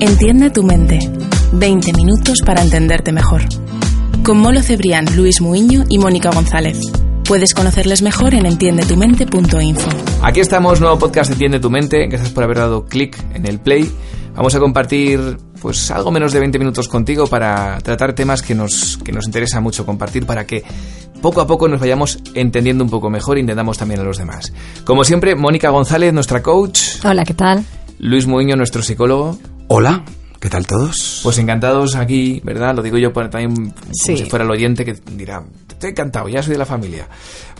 Entiende tu mente. 20 minutos para entenderte mejor. Con Molo Cebrián, Luis Muiño y Mónica González. Puedes conocerles mejor en entiendetumente.info. Aquí estamos, nuevo podcast Entiende tu mente. Gracias por haber dado clic en el play. Vamos a compartir pues algo menos de 20 minutos contigo para tratar temas que nos, que nos interesa mucho compartir para que poco a poco nos vayamos entendiendo un poco mejor y entendamos también a los demás. Como siempre, Mónica González, nuestra coach. Hola, ¿qué tal? Luis Muiño, nuestro psicólogo. Hola, ¿qué tal todos? Pues encantados aquí, ¿verdad? Lo digo yo para también como Sí. si fuera el oyente que dirá, estoy encantado, ya soy de la familia.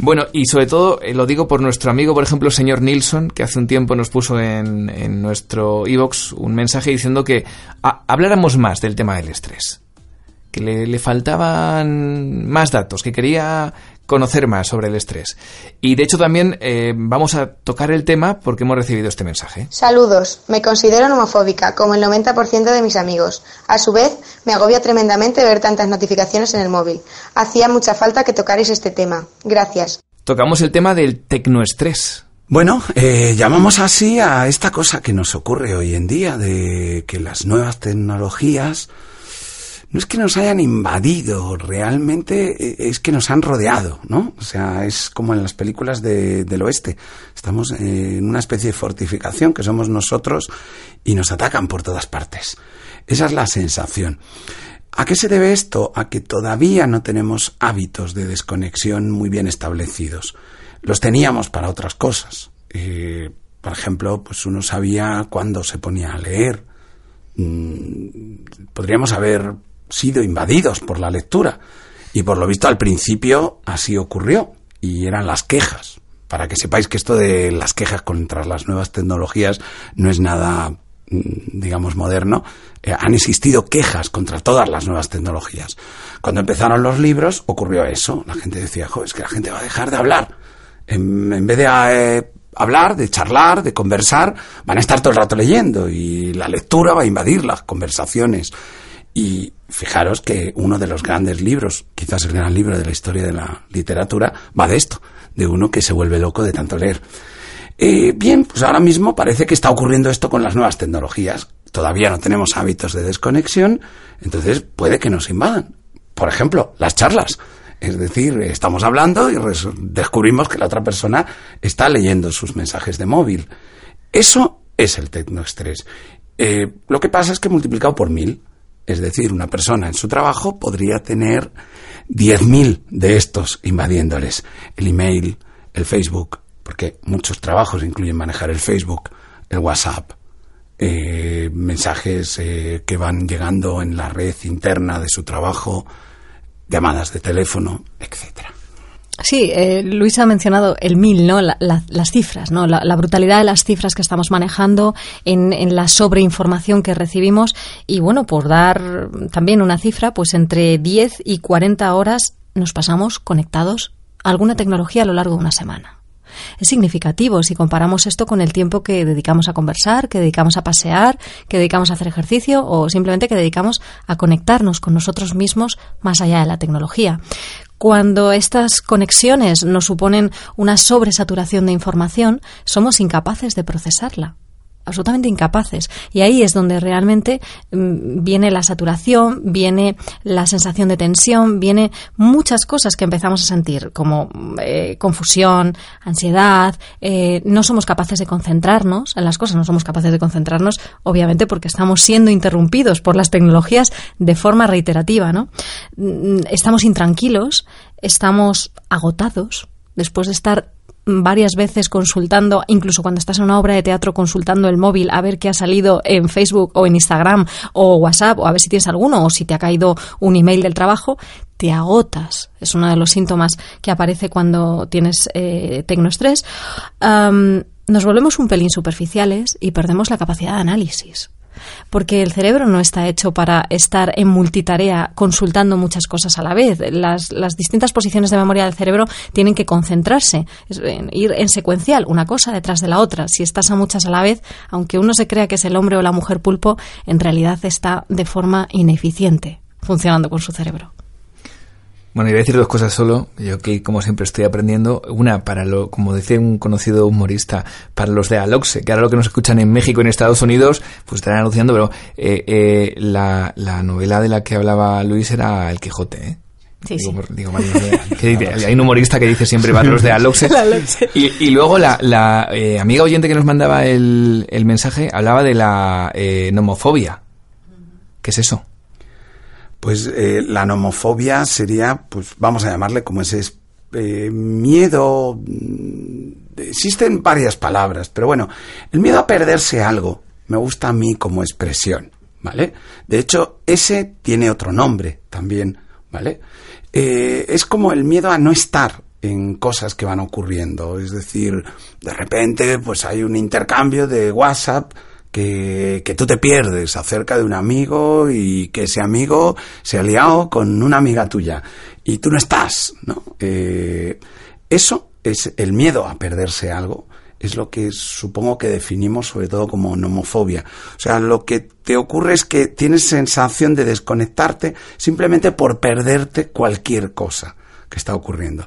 Bueno, y sobre todo eh, lo digo por nuestro amigo, por ejemplo, el señor Nilsson, que hace un tiempo nos puso en, en nuestro iVox un mensaje diciendo que habláramos más del tema del estrés. Que le, le faltaban más datos, que quería conocer más sobre el estrés. Y de hecho también eh, vamos a tocar el tema porque hemos recibido este mensaje. Saludos, me considero homofóbica, como el 90% de mis amigos. A su vez, me agobia tremendamente ver tantas notificaciones en el móvil. Hacía mucha falta que tocarais este tema. Gracias. Tocamos el tema del tecnoestrés. Bueno, eh, llamamos así a esta cosa que nos ocurre hoy en día, de que las nuevas tecnologías no es que nos hayan invadido, realmente eh, es que nos han rodeado, ¿no? O sea, es como en las películas de- del oeste. Estamos en una especie de fortificación que somos nosotros y nos atacan por todas partes. Esa es la sensación. ¿A qué se debe esto? A que todavía no tenemos hábitos de desconexión muy bien establecidos. Los teníamos para otras cosas. Eh, por ejemplo, pues uno sabía cuándo se ponía a leer. Mm, podríamos haber sido invadidos por la lectura. Y por lo visto al principio así ocurrió. Y eran las quejas. Para que sepáis que esto de las quejas contra las nuevas tecnologías no es nada, mm, digamos, moderno. Eh, han existido quejas contra todas las nuevas tecnologías. Cuando empezaron los libros ocurrió eso. La gente decía, jo, es que la gente va a dejar de hablar. En, vez de eh, hablar, de charlar, de conversar, van a estar todo el rato leyendo y la lectura va a invadir las conversaciones. Y fijaros que uno de los grandes libros, quizás el gran libro de la historia de la literatura, va de esto, de uno que se vuelve loco de tanto leer. Eh, bien, pues ahora mismo parece que está ocurriendo esto con las nuevas tecnologías. Todavía no tenemos hábitos de desconexión, entonces puede que nos invadan. Por ejemplo, las charlas. Es decir, estamos hablando y descubrimos que la otra persona está leyendo sus mensajes de móvil. Eso es el tecnoestrés. Eh, lo que pasa es que multiplicado por mil, es decir, una persona en su trabajo podría tener 10.000 de estos invadiéndoles. El email, el Facebook, porque muchos trabajos incluyen manejar el Facebook, el WhatsApp, eh, mensajes eh, que van llegando en la red interna de su trabajo, llamadas de teléfono, etcétera. Sí, eh, Luis ha mencionado el mil, ¿no? La- la- las cifras, ¿no? La, brutalidad de las cifras que estamos manejando en, en la sobreinformación que recibimos y bueno, por dar también una cifra, pues entre 10 y 40 horas nos pasamos conectados a alguna tecnología a lo largo de una semana. Es significativo si comparamos esto con el tiempo que dedicamos a conversar, que dedicamos a pasear, que dedicamos a hacer ejercicio o simplemente que dedicamos a conectarnos con nosotros mismos más allá de la tecnología. Cuando estas conexiones nos suponen una sobresaturación de información, somos incapaces de procesarla absolutamente incapaces. Y ahí es donde realmente mm, viene la saturación, viene la sensación de tensión, viene muchas cosas que empezamos a sentir, como eh, confusión, ansiedad, eh, no somos capaces de concentrarnos en las cosas, no somos capaces de concentrarnos, obviamente, porque estamos siendo interrumpidos por las tecnologías de forma reiterativa, ¿no? Mm, Estamos intranquilos, estamos agotados, después de estar varias veces consultando, incluso cuando estás en una obra de teatro consultando el móvil a ver qué ha salido en Facebook o en Instagram o WhatsApp o a ver si tienes alguno o si te ha caído un email del trabajo, te agotas. Es uno de los síntomas que aparece cuando tienes eh, tecnoestrés. Nos volvemos un pelín superficiales y perdemos la capacidad de análisis porque el cerebro no está hecho para estar en multitarea consultando muchas cosas a la vez. Las, distintas posiciones de memoria del cerebro tienen que concentrarse, ir en secuencial, una cosa detrás de la otra. Si estás a muchas a la vez, aunque uno se crea que es el hombre o la mujer pulpo, en realidad está de forma ineficiente funcionando con su cerebro. Bueno, iba a decir dos cosas solo, yo que como siempre estoy aprendiendo. Una, para lo, como decía un conocido humorista, para los de Aloxe, que ahora lo que nos escuchan en México y en Estados Unidos, pues estarán anunciando, pero eh, eh, la, la novela de la que hablaba Luis era El Quijote, ¿eh? Sí, digo, sí. Digo, hay un humorista que dice siempre para los de Aloxe. y, y, luego la, la eh, amiga oyente que nos mandaba el, el mensaje hablaba de la eh, nomofobia. ¿Qué es eso? Pues eh, la nomofobia sería, pues vamos a llamarle como ese eh, miedo. Mm, existen varias palabras, pero bueno, el miedo a perderse algo me gusta a mí como expresión, ¿vale? De hecho, ese tiene otro nombre también, ¿vale? Eh, es como el miedo a no estar en cosas que van ocurriendo, es decir, de repente, pues hay un intercambio de WhatsApp que, que, tú te pierdes acerca de un amigo y que ese amigo se ha liado con una amiga tuya y tú no estás, ¿no? Eh, eso es el miedo a perderse algo, es lo que supongo que definimos sobre todo como nomofobia. O sea, lo que te ocurre es que tienes sensación de desconectarte simplemente por perderte cualquier cosa que está ocurriendo.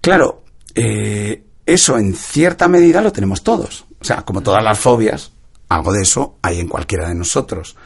Claro, eh, eso en cierta medida lo tenemos todos. O sea, como todas las fobias, algo de eso hay en cualquiera de nosotros.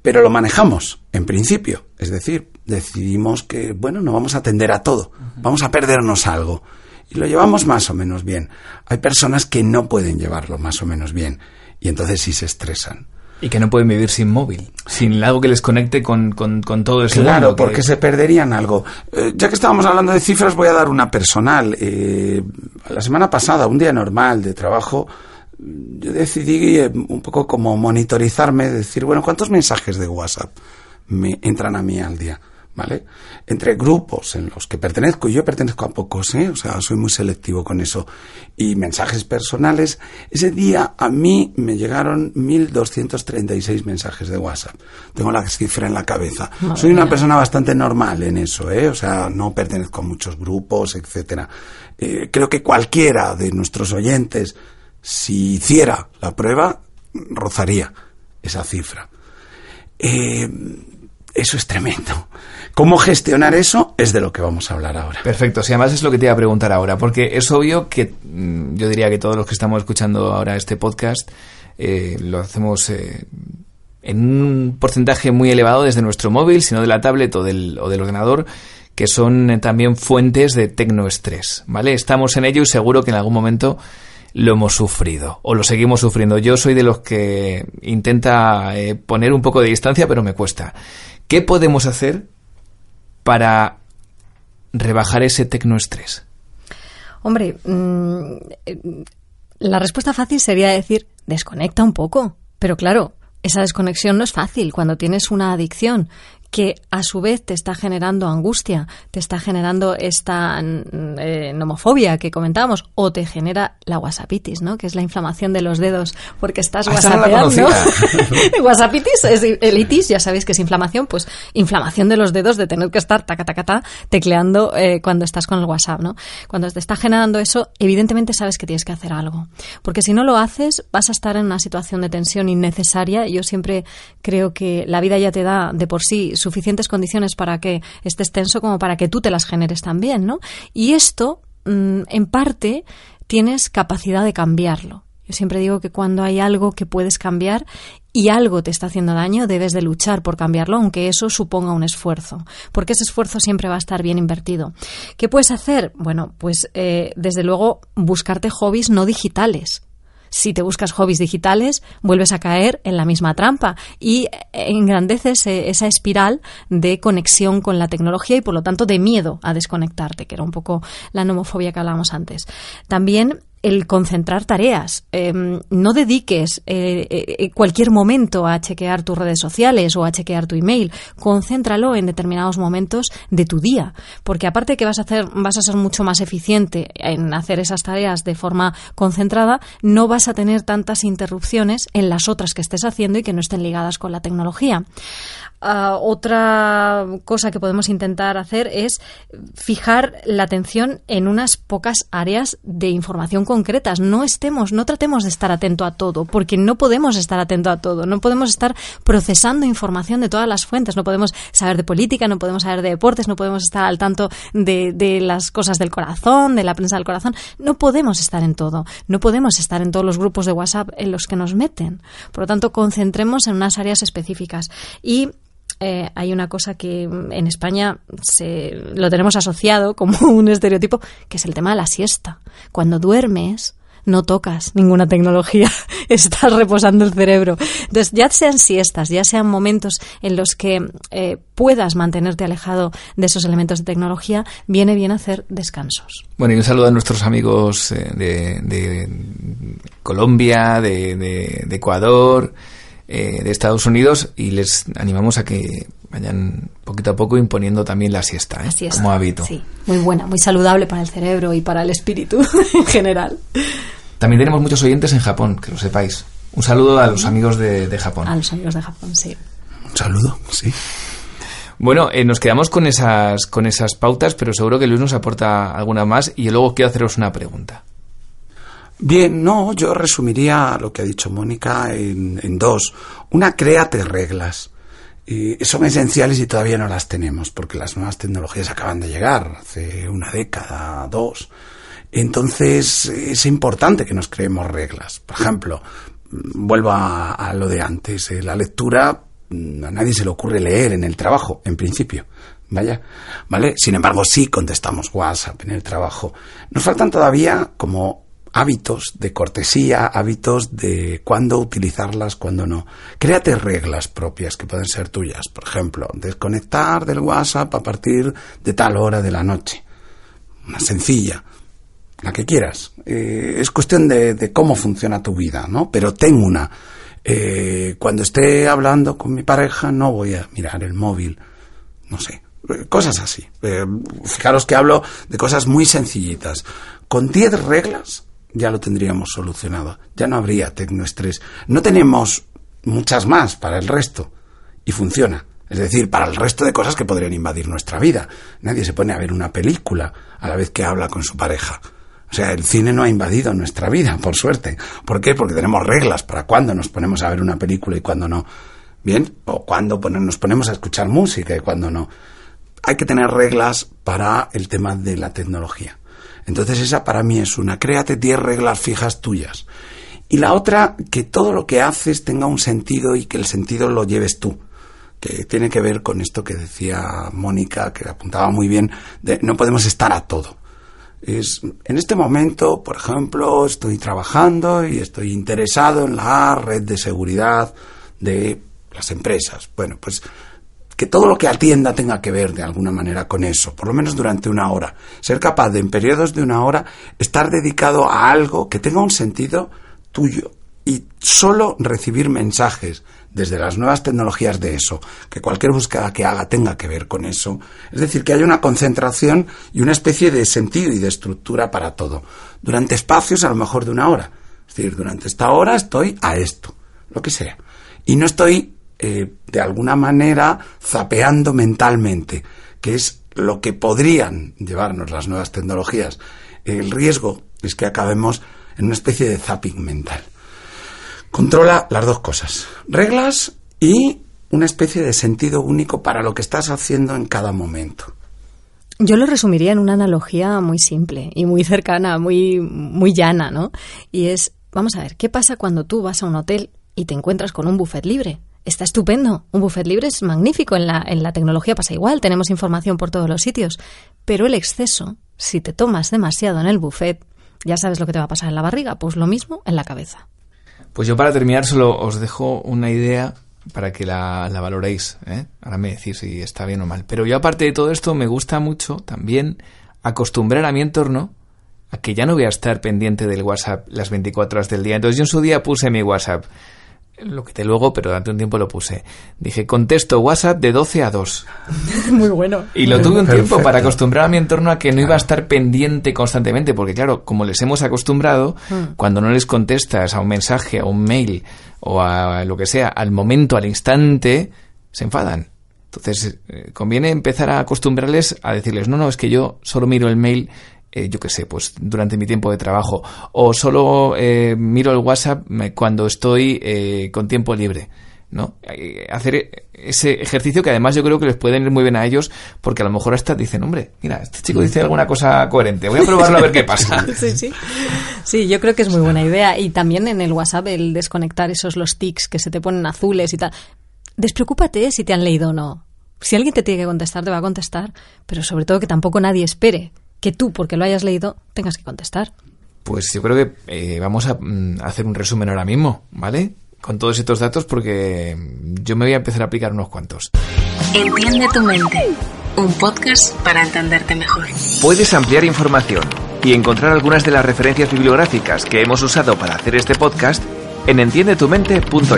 Pero lo manejamos, en principio. Es decir, decidimos que, bueno, no vamos a atender a todo, vamos a perdernos algo. Y lo llevamos más o menos bien. Hay personas que no pueden llevarlo más o menos bien. Y entonces sí se estresan. Y que no pueden vivir sin móvil, sin algo que les conecte con, con, todo ese Claro, porque se perderían algo. Eh, ya que estábamos hablando de cifras, voy a dar una personal. Eh, la semana pasada, un día normal de trabajo, yo decidí eh, un poco como monitorizarme, decir, bueno, ¿cuántos mensajes de WhatsApp me entran a mí al día? ¿Vale? Entre grupos en los que pertenezco, y yo pertenezco a pocos, ¿eh? O sea, soy muy selectivo con eso. Y mensajes personales, ese día a mí me llegaron 1.236 mensajes de WhatsApp. Tengo la cifra en la cabeza. soy una persona bastante normal en eso, ¿eh? O sea, no pertenezco a muchos grupos, etcétera. Eh, creo que cualquiera de nuestros oyentes si hiciera la prueba, rozaría esa cifra. Eh, eso es tremendo. ¿Cómo gestionar eso? Es de lo que vamos a hablar ahora. Perfecto, si además es lo que te iba a preguntar ahora, porque es obvio que mm, yo diría que todos los que estamos escuchando ahora este podcast eh, lo hacemos eh, en un porcentaje muy elevado desde nuestro móvil, sino de la tablet o del, o del ordenador, que son también fuentes de tecnoestrés, ¿vale? Estamos en ello y seguro que en algún momento lo hemos sufrido o lo seguimos sufriendo. Yo soy de los que intenta eh, poner un poco de distancia, pero me cuesta. ¿Qué podemos hacer para rebajar ese tecnoestrés? Hombre, mm, la respuesta fácil sería decir, desconecta un poco. Pero claro, esa desconexión no es fácil cuando tienes una adicción que a su vez te está generando angustia, te está generando esta mm, eh, nomofobia que comentábamos, o te genera la whatsappitis, ¿no? Que es la inflamación de los dedos porque estás ah, whatsappeando. whatsappitis es el itis, ya sabéis que es inflamación, pues inflamación de los dedos de tener que estar taca, taca, taca, tecleando eh, cuando estás con el WhatsApp, ¿no? Cuando te está generando eso, evidentemente sabes que tienes que hacer algo. Porque si no lo haces, vas a estar en una situación de tensión innecesaria. Yo siempre creo que la vida ya te da de por sí suficientes condiciones para que estés tenso como para que tú te las generes también, ¿no? Y esto, mm, en parte, tienes capacidad de cambiarlo. Yo siempre digo que cuando hay algo que puedes cambiar y algo te está haciendo daño, debes de luchar por cambiarlo, aunque eso suponga un esfuerzo, porque ese esfuerzo siempre va a estar bien invertido. ¿Qué puedes hacer? Bueno, pues eh, desde luego buscarte hobbies no digitales si te buscas hobbies digitales, vuelves a caer en la misma trampa y engrandeces eh, esa espiral de conexión con la tecnología y por lo tanto de miedo a desconectarte, que era un poco la nomofobia que hablábamos antes. También el concentrar tareas. Em, no dediques eh, eh, cualquier momento a chequear tus redes sociales o a chequear tu email. Concéntralo en determinados momentos de tu día, porque aparte que vas a hacer, vas a ser mucho más eficiente en hacer esas tareas de forma concentrada, no vas a tener tantas interrupciones en las otras que estés haciendo y que no estén ligadas con la tecnología. Ah, otra cosa que podemos intentar hacer es fijar la atención en unas pocas áreas de información concretas. No estemos, no tratemos de estar atento a todo, porque no podemos estar atento a todo. No podemos estar procesando información de todas las fuentes. No podemos saber de política, no podemos saber de deportes, no podemos estar al tanto de, de las cosas del corazón, de la prensa del corazón. No podemos estar en todo. No podemos estar en todos los grupos de WhatsApp en los que nos meten. Por lo tanto, concentremos en unas áreas específicas. Y eh, hay una cosa que en España se, lo tenemos asociado como un estereotipo, que es el tema de la siesta. Cuando duermes, no tocas ninguna tecnología, estás reposando el cerebro. Entonces, ya sean siestas, ya sean momentos en los que eh, puedas mantenerte alejado de esos elementos de tecnología, viene bien hacer descansos. Bueno, y un saludo a nuestros amigos eh, de, Colombia, de Ecuador, eh, de Estados Unidos y les animamos a que vayan poquito a poco imponiendo también la siesta, ¿eh? como hábito. Sí, muy buena, muy saludable para el cerebro y para el espíritu en general. También tenemos muchos oyentes en Japón, que lo sepáis. Un saludo a los amigos de, Japón. A los amigos de Japón, sí. Un saludo, sí. Bueno, eh, nos quedamos con esas, con esas pautas, pero seguro que Luis nos aporta alguna más y luego quiero haceros una pregunta. Bien, no, yo resumiría lo que ha dicho Mónica en, dos. Una, créate reglas. Y son esenciales y todavía no las tenemos, porque las nuevas tecnologías acaban de llegar, hace una década, dos. Entonces, es importante que nos creemos reglas. Por ejemplo, vuelvo a, lo de antes. Eh, la lectura, mm, a nadie se le ocurre leer en el trabajo, en principio. Vaya, ¿vale? Sin embargo, sí contestamos WhatsApp en el trabajo. Nos faltan todavía como hábitos de cortesía, hábitos de cuándo utilizarlas, cuándo no. Créate reglas propias que pueden ser tuyas. Por ejemplo, desconectar del WhatsApp a partir de tal hora de la noche. Una sencilla, la que quieras. Eh, es cuestión de, cómo funciona tu vida, ¿no? Pero ten una. Eh, cuando esté hablando con mi pareja no voy a mirar el móvil. No sé. Eh, cosas así. fijaros que hablo de cosas muy sencillitas. Con 10 reglas ya lo tendríamos solucionado. Ya no habría tecnoestrés. No tenemos muchas más para el resto. Y funciona. Es decir, para el resto de cosas que podrían invadir nuestra vida. Nadie se pone a ver una película a la vez que habla con su pareja. O sea, el cine no ha invadido nuestra vida, por suerte. ¿Por qué? Porque tenemos reglas para cuándo nos ponemos a ver una película y cuándo no. Bien, o cuándo nos ponemos a escuchar música y cuándo no. Hay que tener reglas para el tema de la tecnología. Entonces esa para mí es una, créate 10 reglas fijas tuyas. Y la otra, que todo lo que haces tenga un sentido y que el sentido lo lleves tú que tiene que ver con esto que decía Mónica, que apuntaba muy bien, de no podemos estar a todo. Es, en este momento, por ejemplo, estoy trabajando y estoy interesado en la red de seguridad de las empresas. Bueno, pues que todo lo que atienda tenga que ver de alguna manera con eso, por lo menos durante una hora. Ser capaz de, en periodos de una hora, estar dedicado a algo que tenga un sentido tuyo y solo recibir mensajes desde las nuevas tecnologías de eso, que cualquier búsqueda que haga tenga que ver con eso. Es decir, que haya una concentración y una especie de sentido y de estructura para todo, durante espacios a lo mejor de una hora. Es decir, durante esta hora estoy a esto, lo que sea. Y no estoy eh, de alguna manera zapeando mentalmente, que es lo que podrían llevarnos las nuevas tecnologías. El riesgo es que acabemos en una especie de zapping mental. Controla las dos cosas, reglas y una especie de sentido único para lo que estás haciendo en cada momento. Yo lo resumiría en una analogía muy simple y muy cercana, muy, muy llana, ¿no? Y es, vamos a ver, ¿qué pasa cuando tú vas a un hotel y te encuentras con un buffet libre? Está estupendo. Un buffet libre es magnífico. En la, en la tecnología pasa igual, tenemos información por todos los sitios. Pero el exceso, si te tomas demasiado en el buffet, ya sabes lo que te va a pasar en la barriga, pues lo mismo en la cabeza. Pues yo para terminar solo os dejo una idea para que la, la valoréis. ¿eh? Ahora me decís si está bien o mal. Pero yo aparte de todo esto me gusta mucho también acostumbrar a mi entorno a que ya no voy a estar pendiente del WhatsApp las 24 horas del día. Entonces yo en su día puse mi WhatsApp lo quité luego, pero durante un tiempo lo puse. Dije, contesto WhatsApp de 12 a 2. Muy bueno. Y lo tuve un tiempo para acostumbrar a mi entorno a que no iba a estar pendiente constantemente, porque claro, como les hemos acostumbrado, hmm. cuando no les contestas a un mensaje, a un mail o a lo que sea, al momento, al instante, se enfadan. Entonces, eh, conviene empezar a acostumbrarles a decirles, no, no, es que yo solo miro el mail eh, yo qué sé, pues durante mi tiempo de trabajo. O solo eh, miro el WhatsApp cuando estoy eh, con tiempo libre. ¿no? Hacer ese ejercicio que además yo creo que les puede ir muy bien a ellos porque a lo mejor hasta dicen, hombre, mira, este chico dice alguna cosa coherente, voy a probarlo a ver qué pasa. Sí, sí. sí, yo creo que es muy buena idea. Y también en el WhatsApp el desconectar esos los tics que se te ponen azules y tal. Despreocúpate si te han leído o no. Si alguien te tiene que contestar, te va a contestar, pero sobre todo que tampoco nadie espere que tú, porque lo hayas leído, tengas que contestar. Pues yo creo que eh, vamos a mm, hacer un resumen ahora mismo, ¿vale? Con todos estos datos porque yo me voy a empezar a aplicar unos cuantos. Entiende tu mente, un podcast para entenderte mejor. Puedes ampliar información y encontrar algunas de las referencias bibliográficas que hemos usado para hacer este podcast en entiendetumente.info.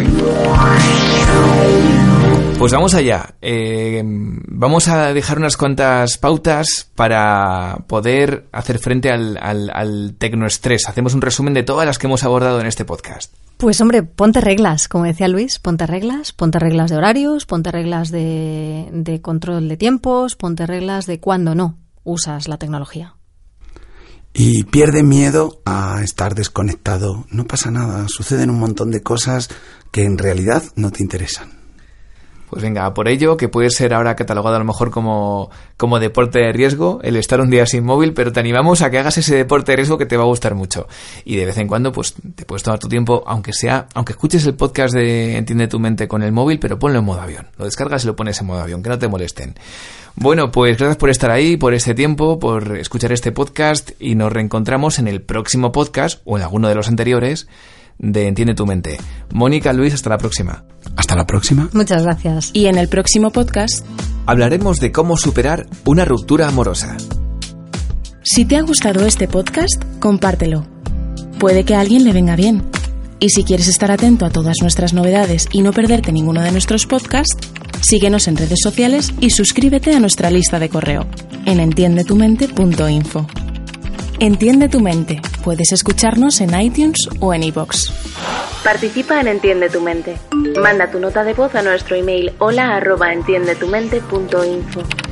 Pues vamos allá. Eh, vamos a dejar unas cuantas pautas para poder hacer frente al, al, tecnoestrés. Hacemos un resumen de todas las que hemos abordado en este podcast. Pues hombre, ponte reglas, como decía Luis, ponte reglas, ponte reglas de horarios, ponte reglas de, de control de tiempos, ponte reglas de cuándo no usas la tecnología. Y pierde miedo a estar desconectado. No pasa nada, suceden un montón de cosas que en realidad no te interesan. Pues venga, por ello, que puede ser ahora catalogado a lo mejor como, como deporte de riesgo, el estar un día sin móvil, pero te animamos a que hagas ese deporte de riesgo que te va a gustar mucho. Y de vez en cuando, pues te puedes tomar tu tiempo, aunque sea, aunque escuches el podcast de Entiende tu mente con el móvil, pero ponlo en modo avión. Lo descargas y lo pones en modo avión, que no te molesten. Bueno, pues gracias por estar ahí, por este tiempo, por escuchar este podcast y nos reencontramos en el próximo podcast o en alguno de los anteriores de Entiende tu mente. Mónica, Luis, hasta la próxima. Hasta la próxima. Muchas gracias. Y en el próximo podcast hablaremos de cómo superar una ruptura amorosa. Si te ha gustado este podcast, compártelo. Puede que a alguien le venga bien. Y si quieres estar atento a todas nuestras novedades y no perderte ninguno de nuestros podcasts, síguenos en redes sociales y suscríbete a nuestra lista de correo en entiendetumente.info. Entiende tu mente. Puedes escucharnos en iTunes o en iBox. Participa en Entiende tu mente. Manda tu nota de voz a nuestro email hola arroba entiendetumente.info.